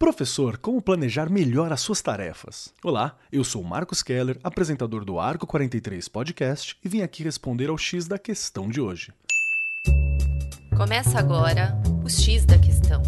Professor, como planejar melhor as suas tarefas? Olá, eu sou Marcos Keller, apresentador do Arco 43 Podcast e vim aqui responder ao X da questão de hoje. Começa agora o X da questão.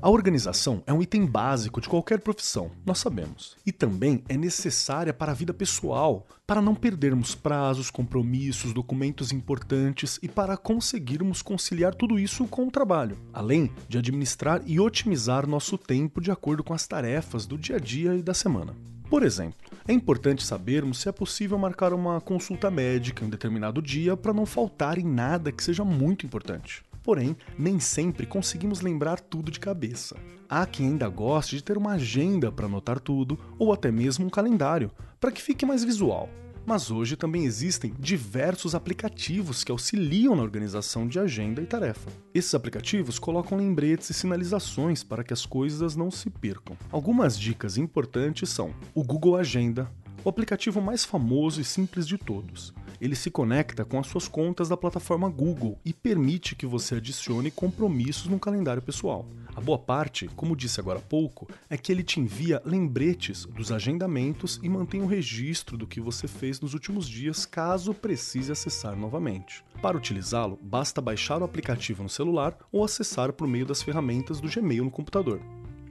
A organização é um item básico de qualquer profissão, nós sabemos. E também é necessária para a vida pessoal, para não perdermos prazos, compromissos, documentos importantes e para conseguirmos conciliar tudo isso com o trabalho, além de administrar e otimizar nosso tempo de acordo com as tarefas do dia a dia e da semana. Por exemplo, é importante sabermos se é possível marcar uma consulta médica em um determinado dia para não faltar em nada que seja muito importante. Porém, nem sempre conseguimos lembrar tudo de cabeça. Há quem ainda goste de ter uma agenda para anotar tudo, ou até mesmo um calendário, para que fique mais visual. Mas hoje também existem diversos aplicativos que auxiliam na organização de agenda e tarefa. Esses aplicativos colocam lembretes e sinalizações para que as coisas não se percam. Algumas dicas importantes são o Google Agenda, o aplicativo mais famoso e simples de todos ele se conecta com as suas contas da plataforma Google e permite que você adicione compromissos no calendário pessoal. A boa parte, como disse agora há pouco, é que ele te envia lembretes dos agendamentos e mantém um registro do que você fez nos últimos dias caso precise acessar novamente. Para utilizá-lo, basta baixar o aplicativo no celular ou acessar por meio das ferramentas do Gmail no computador.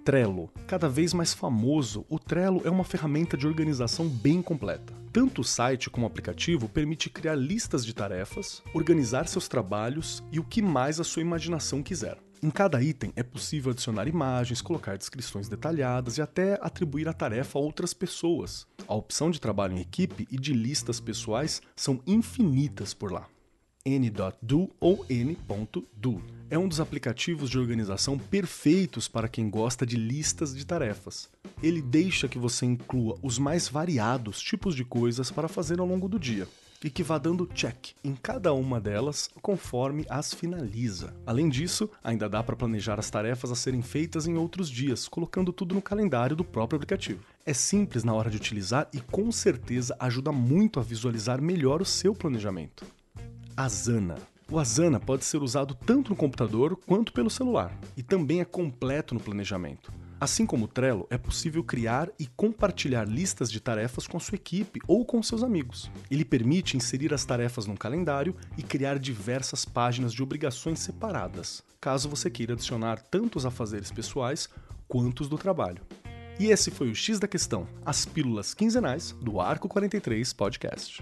Trello. Cada vez mais famoso, o Trello é uma ferramenta de organização bem completa. Tanto o site como o aplicativo permite criar listas de tarefas, organizar seus trabalhos e o que mais a sua imaginação quiser. Em cada item é possível adicionar imagens, colocar descrições detalhadas e até atribuir a tarefa a outras pessoas. A opção de trabalho em equipe e de listas pessoais são infinitas por lá n.do ou n.do. É um dos aplicativos de organização perfeitos para quem gosta de listas de tarefas. Ele deixa que você inclua os mais variados tipos de coisas para fazer ao longo do dia e que vá dando check em cada uma delas conforme as finaliza. Além disso, ainda dá para planejar as tarefas a serem feitas em outros dias, colocando tudo no calendário do próprio aplicativo. É simples na hora de utilizar e com certeza ajuda muito a visualizar melhor o seu planejamento. Asana. O Asana pode ser usado tanto no computador quanto pelo celular e também é completo no planejamento. Assim como o Trello, é possível criar e compartilhar listas de tarefas com a sua equipe ou com seus amigos. Ele permite inserir as tarefas num calendário e criar diversas páginas de obrigações separadas, caso você queira adicionar tanto os afazeres pessoais quanto os do trabalho. E esse foi o X da Questão, as pílulas quinzenais do Arco 43 Podcast.